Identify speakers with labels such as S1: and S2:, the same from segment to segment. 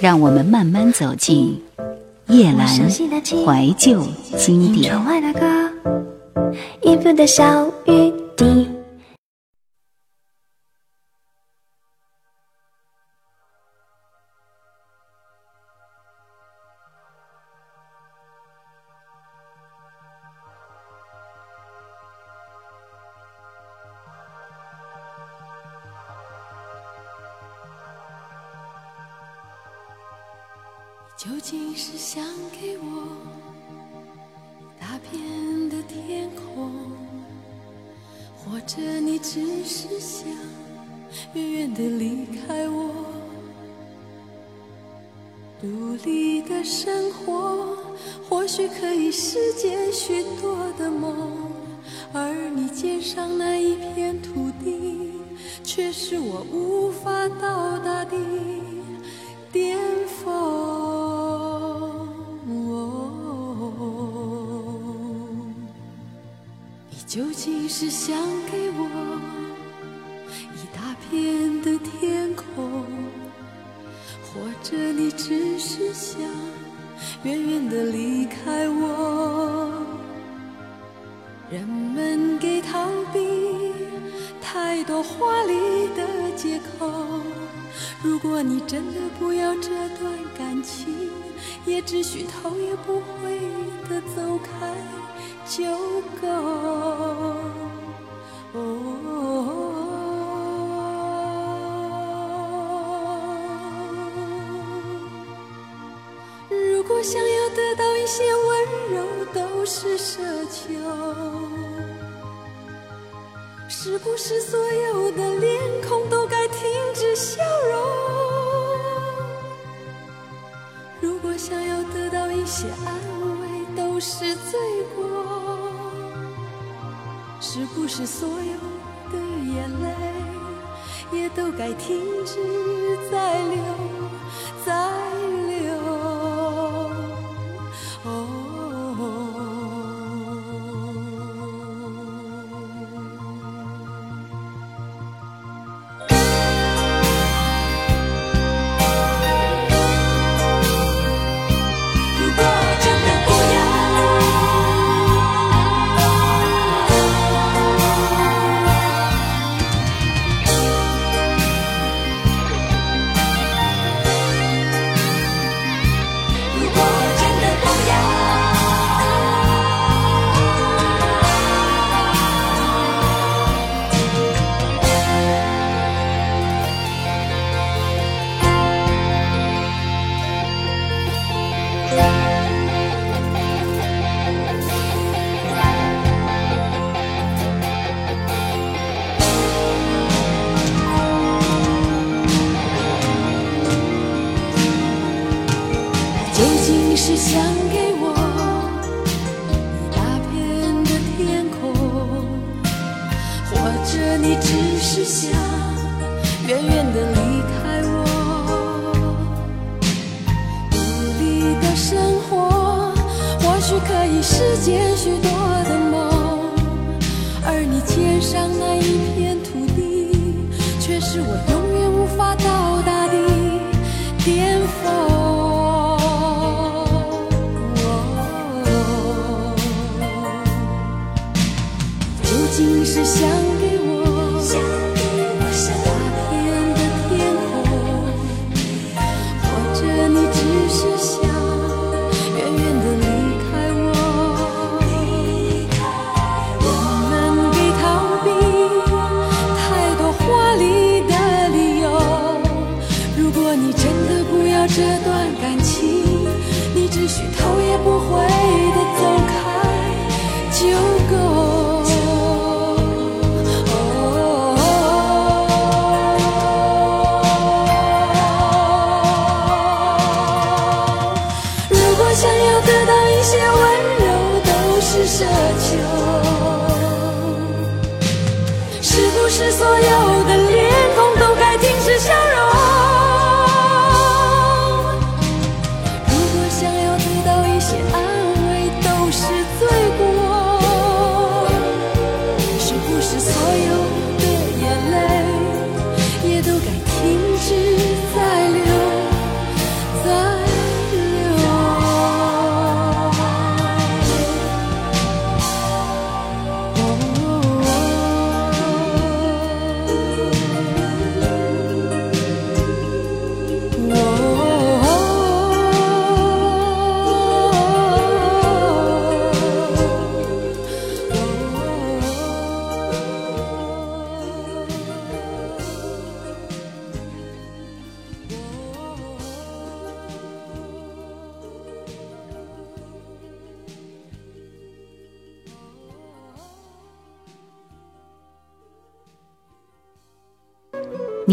S1: 让我们慢慢走进夜阑怀旧经典。
S2: 想给我大片的天空，或者你只是想远远的离开我？独立的生活或许可以实现许多的梦，而你肩上那一片土地，却是我无法到达的究竟是想给我一大片的天空，或者你只是想远远的离开我？人们给逃避太多华丽的借口。如果你真的不要这段感情，也只需头也不回的走开。就够。哦如果想要得到一些温柔，都是奢求，是不是所有的脸孔都该停止笑容？如果想要得到一些安慰，都是罪过。是不是所有的眼泪也都该停止再流，再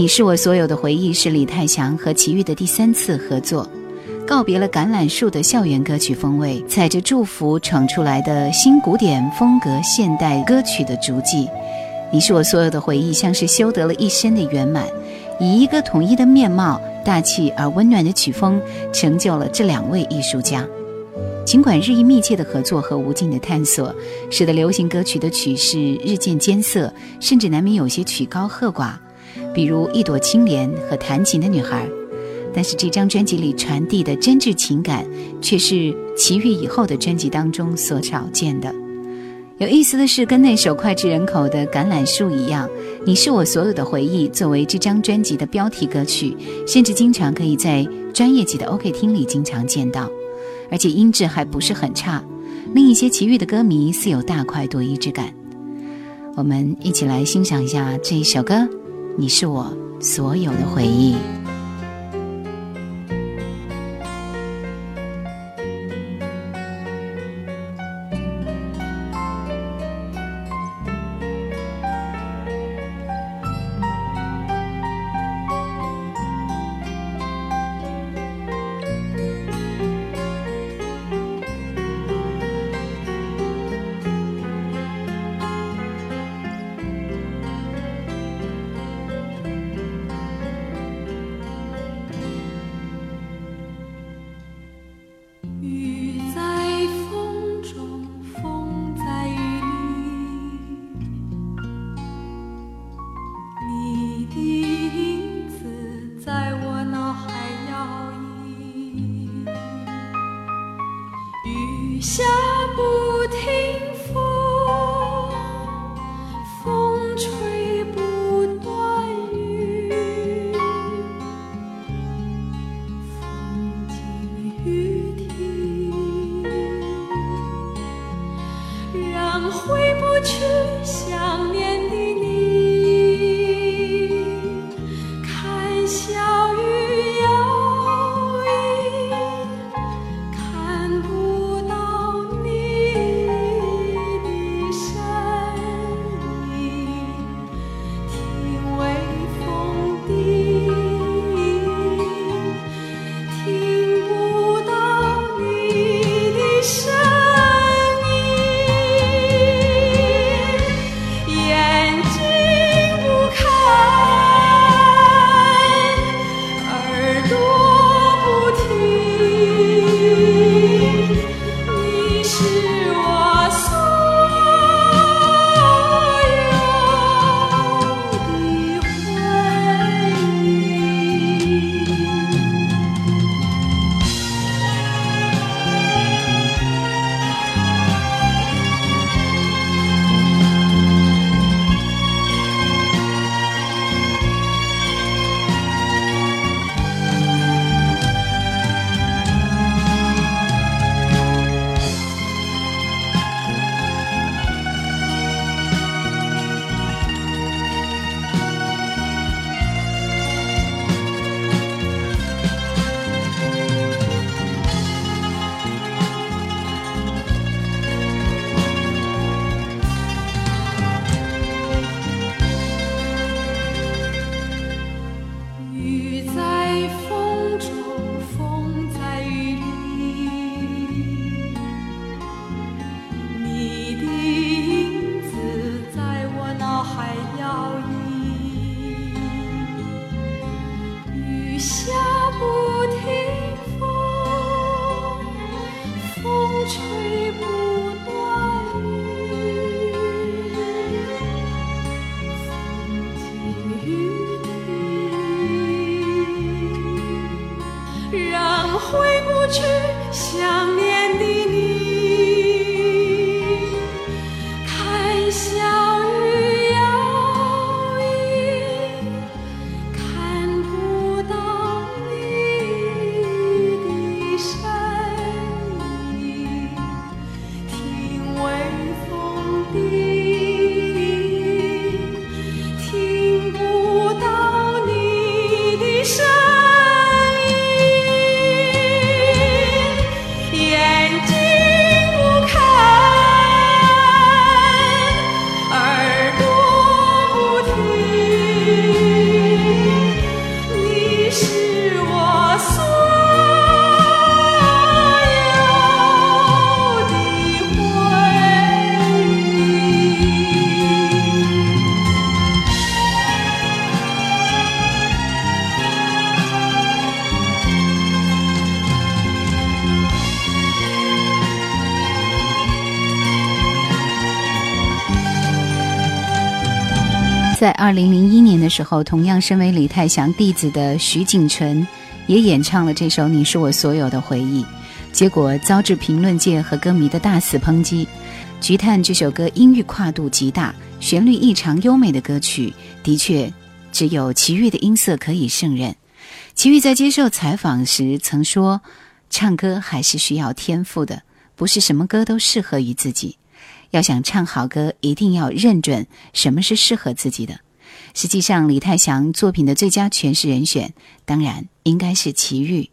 S2: 你是我所有的回忆是李泰祥和齐豫的第三次合作，告别了橄榄树的校园歌曲风味，踩着祝福闯出来的新古典风格现代歌曲的足迹。你是我所有的回忆，像是修得了一生的圆满，以一个统一的面貌、大气而温暖的曲风，成就了这两位艺术家。尽管日益密切的合作和无尽的探索，使得流行歌曲的曲式日渐艰涩，甚至难免有些曲高和寡。比如一朵青莲和弹琴的女孩，但是这张专辑里传递的真挚情感，却是奇遇以后的专辑当中所少见的。有意思的是，跟那首脍炙人口的《橄榄树》一样，《你是我所有的回忆》作为这张专辑的标题歌曲，甚至经常可以在专业级的 OK 厅里经常见到，而且音质还不是很差，令一些奇遇的歌迷似有大快朵颐之感。我们一起来欣赏一下这一首歌。你是我所有的回忆。
S1: 在二零零一年的时候，同样身为李泰祥弟子的徐锦纯，也演唱了这首《你是我所有的回忆》，结果遭致评论界和歌迷的大肆抨击。《菊探》这首歌音域跨度极大，旋律异常优美的歌曲，的确只有齐豫的音色可以胜任。齐豫在接受采访时曾说：“唱歌还是需要天赋的，不是什么歌都适合于自己。”要想唱好歌，一定要认准什么是适合自己的。实际上，李泰祥作品的最佳诠释人选，当然应该是齐豫。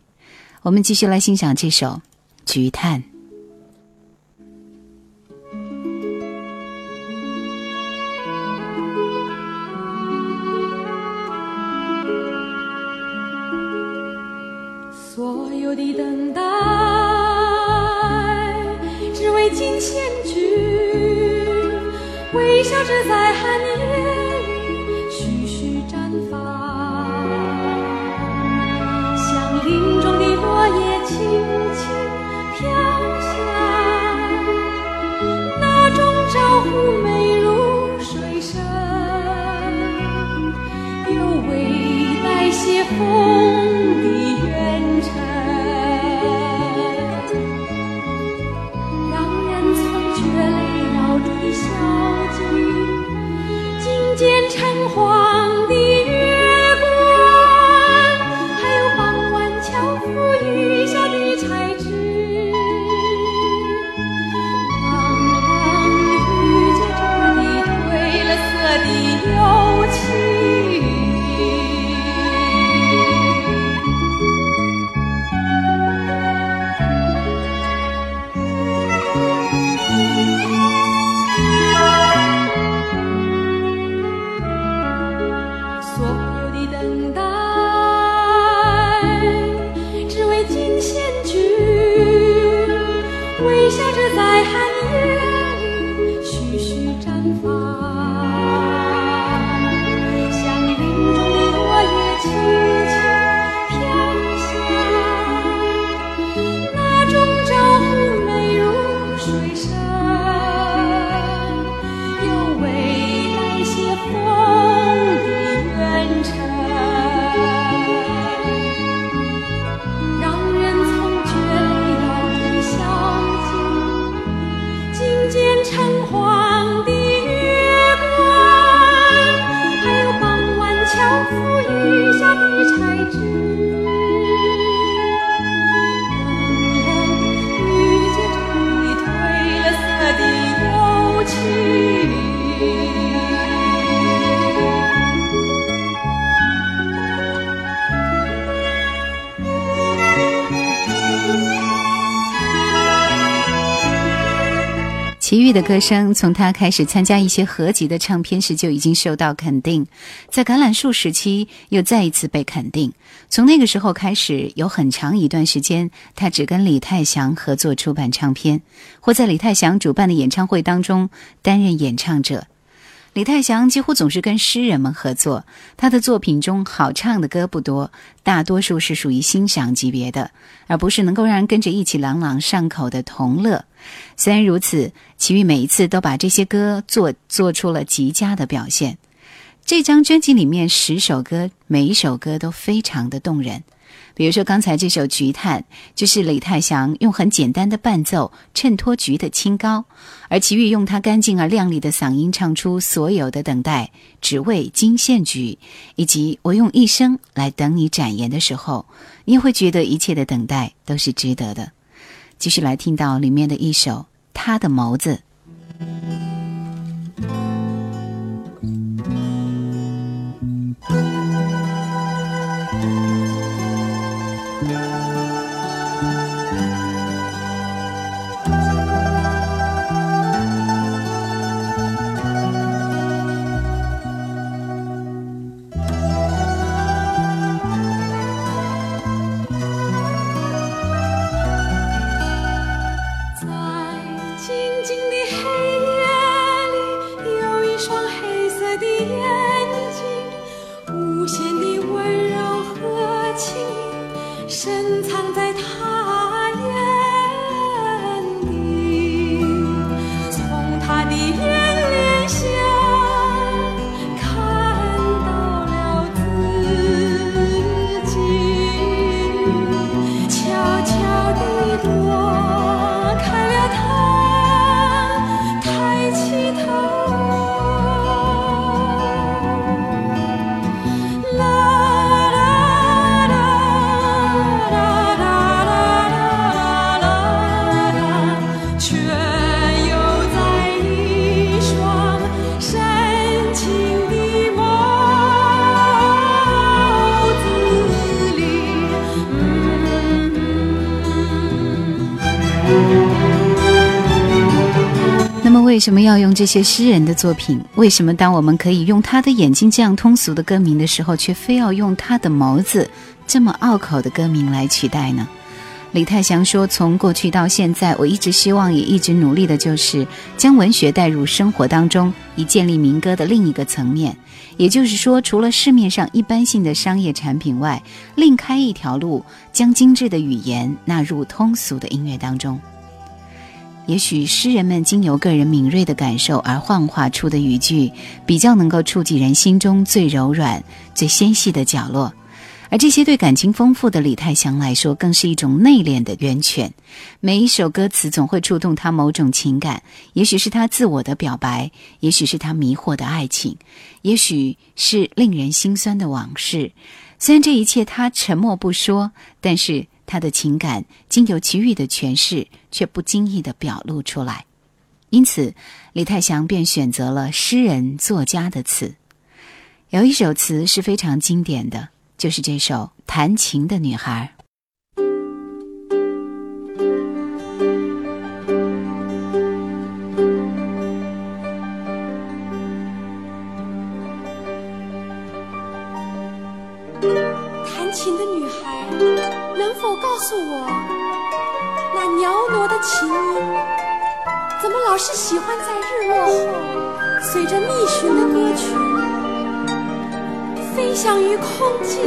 S1: 我们继续来欣赏这首《菊探》。
S2: 所有的等待，只为惊现。微笑着在寒夜里徐徐绽放，像林中的落叶轻轻飘下，那种招呼美如水声，又未带些风的
S1: 歌声从他开始参加一些合集的唱片时就已经受到肯定，在橄榄树时期又再一次被肯定。从那个时候开始，有很长一段时间，他只跟李泰祥合作出版唱片，或在李泰祥主办的演唱会当中担任演唱者。李泰祥几乎总是跟诗人们合作，他的作品中好唱的歌不多，大多数是属于欣赏级别的，而不是能够让人跟着一起朗朗上口的同乐。虽然如此，齐豫每一次都把这些歌做做出了极佳的表现。这张专辑里面十首歌，每一首歌都非常的动人。比如说，刚才这首《菊探》就是李泰祥用很简单的伴奏衬托菊的清高，而齐豫用他干净而亮丽的嗓音唱出所有的等待，只为惊现菊，以及我用一生来等你展颜的时候，你会觉得一切的等待都是值得的。继续来听到里面的一首《他的眸子》。什么要用这些诗人的作品？为什么当我们可以用他的眼睛这样通俗的歌名的时候，却非要用他的眸子这么拗口的歌名来取代呢？李泰祥说：“从过去到现在，我一直希望，也一直努力的，就是将文学带入生活当中，以建立民歌的另一个层面。也就是说，除了市面上一般性的商业产品外，另开一条路，将精致的语言纳入通俗的音乐当中。也许诗人们经由个人敏锐的感受而幻化出的语句，比较能够触及人心中最柔软、最纤细的角落。”而这些对感情丰富的李泰祥来说，更是一种内敛的源泉。每一首歌词总会触动他某种情感，也许是他自我的表白，也许是他迷惑的爱情，也许是令人心酸的往事。虽然这一切他沉默不说，但是他的情感经由其余的诠释，却不经意的表露出来。因此，李泰祥便选择了诗人作家的词。有一首词是非常经典的。就是这首《弹琴的女孩》。
S2: 弹琴的女孩，能否告诉我，那袅娜的琴音，怎么老是喜欢在日落后，随着密寻的歌曲？飞翔于空际。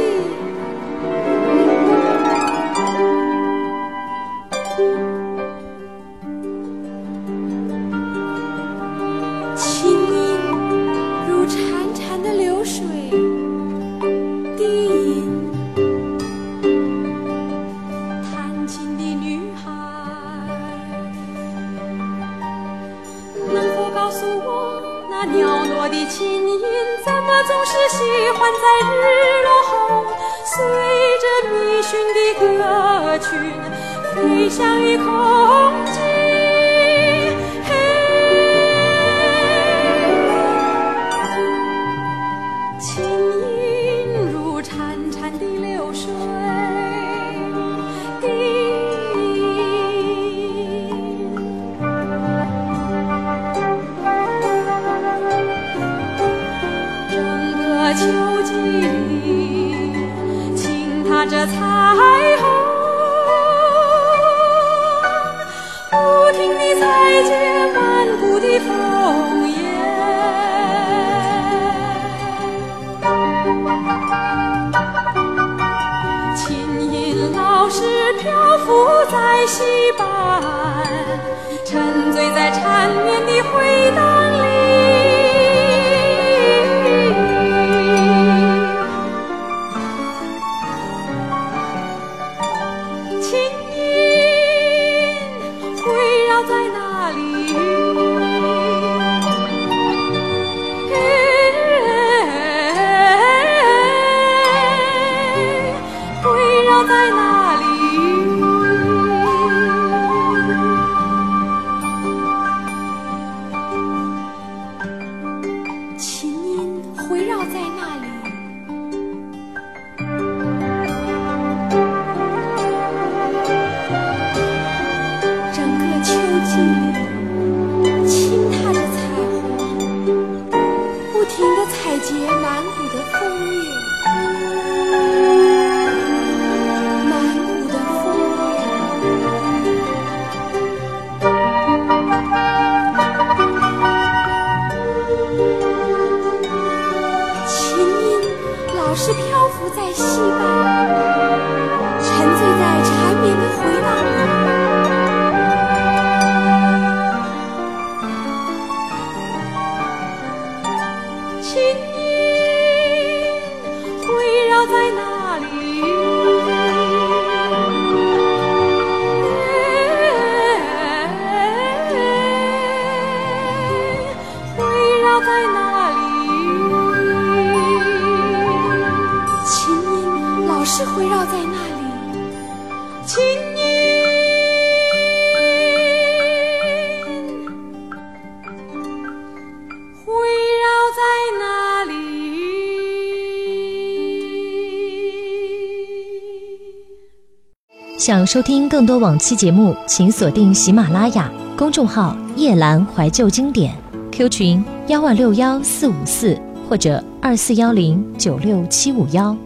S3: 想收听更多往期节目，请锁定喜马拉雅公众号“夜阑怀旧经典 ”，Q 群幺二六幺四五四或者二四幺零九六七五幺。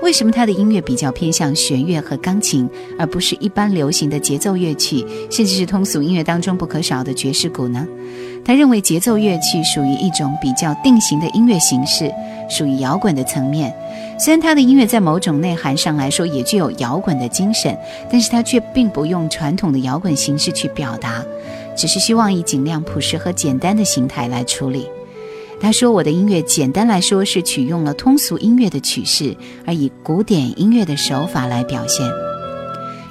S1: 为什么他的音乐比较偏向弦乐和钢琴，而不是一般流行的节奏乐器，甚至是通俗音乐当中不可少的爵士鼓呢？他认为节奏乐器属于一种比较定型的音乐形式，属于摇滚的层面。虽然他的音乐在某种内涵上来说也具有摇滚的精神，但是他却并不用传统的摇滚形式去表达，只是希望以尽量朴实和简单的形态来处理。他说：“我的音乐简单来说是取用了通俗音乐的曲式，而以古典音乐的手法来表现。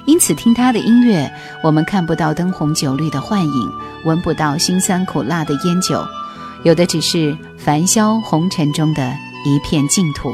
S1: 因此，听他的音乐，我们看不到灯红酒绿的幻影，闻不到辛酸苦辣的烟酒，有的只是繁嚣红尘中的一片净土。”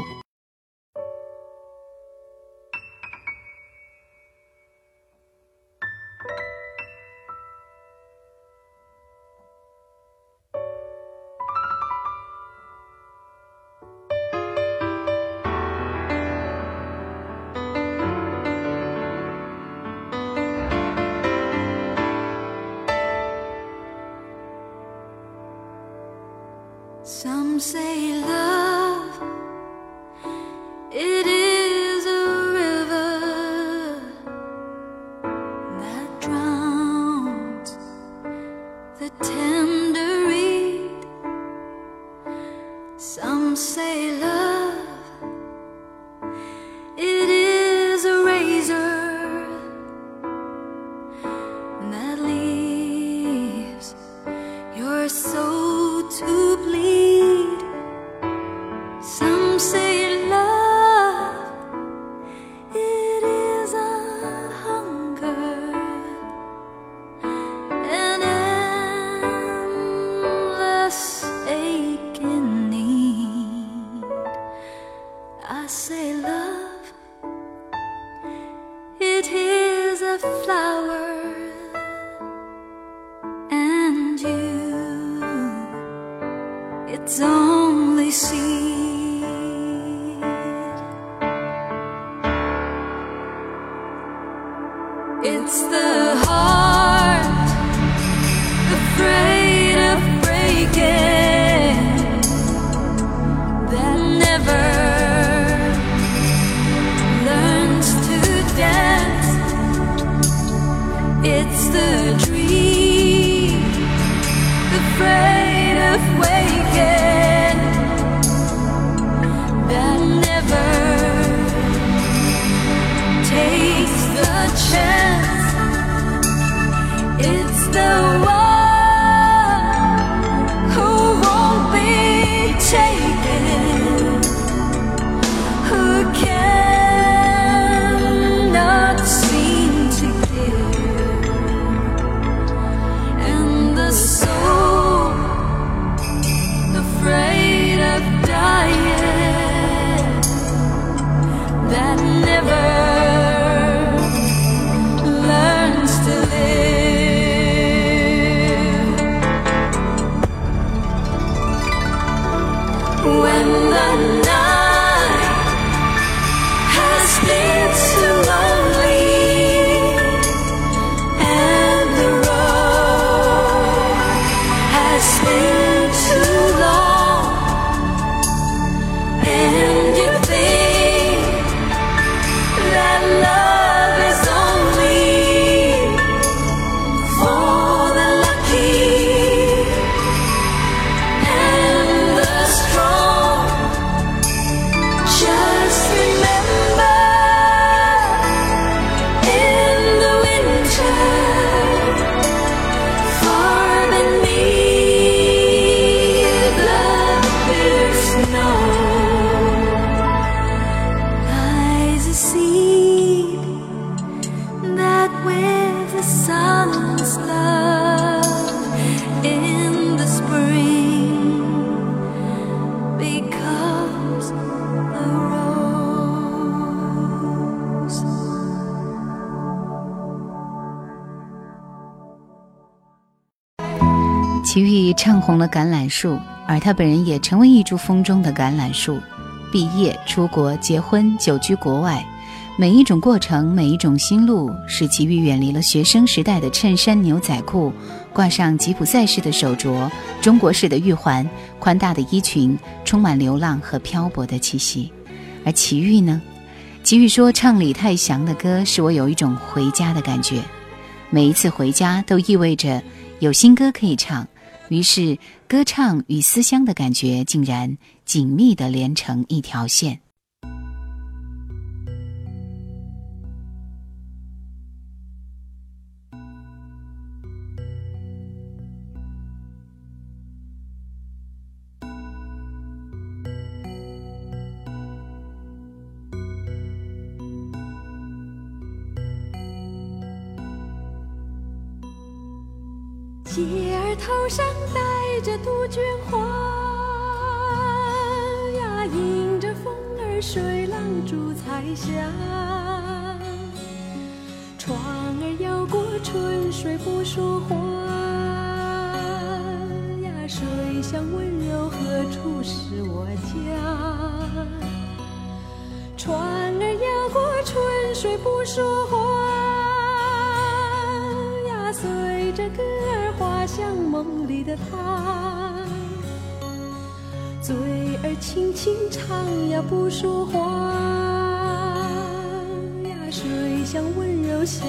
S4: It's the heart
S1: 唱红了橄榄树，而他本人也成为一株风中的橄榄树。毕业、出国、结婚、久居国外，每一种过程，每一种心路，使齐豫远离了学生时代的衬衫牛仔裤，挂上吉普赛式的手镯、中国式的玉环、宽大的衣裙，充满流浪和漂泊的气息。而齐豫呢？齐豫说：“唱李泰祥的歌，使我有一种回家的感觉。每一次回家，都意味着有新歌可以唱。于是，歌唱与思乡的感觉竟然紧密地连成一条线。”
S2: 姐儿头上戴着杜鹃花呀，迎着风儿水浪逐彩霞，船儿摇过春水不说话呀，水乡温柔何处是我家？船儿摇过春水不说话像。梦里的他，嘴儿轻轻唱呀不说话呀，水乡温柔乡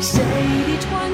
S2: 谁的船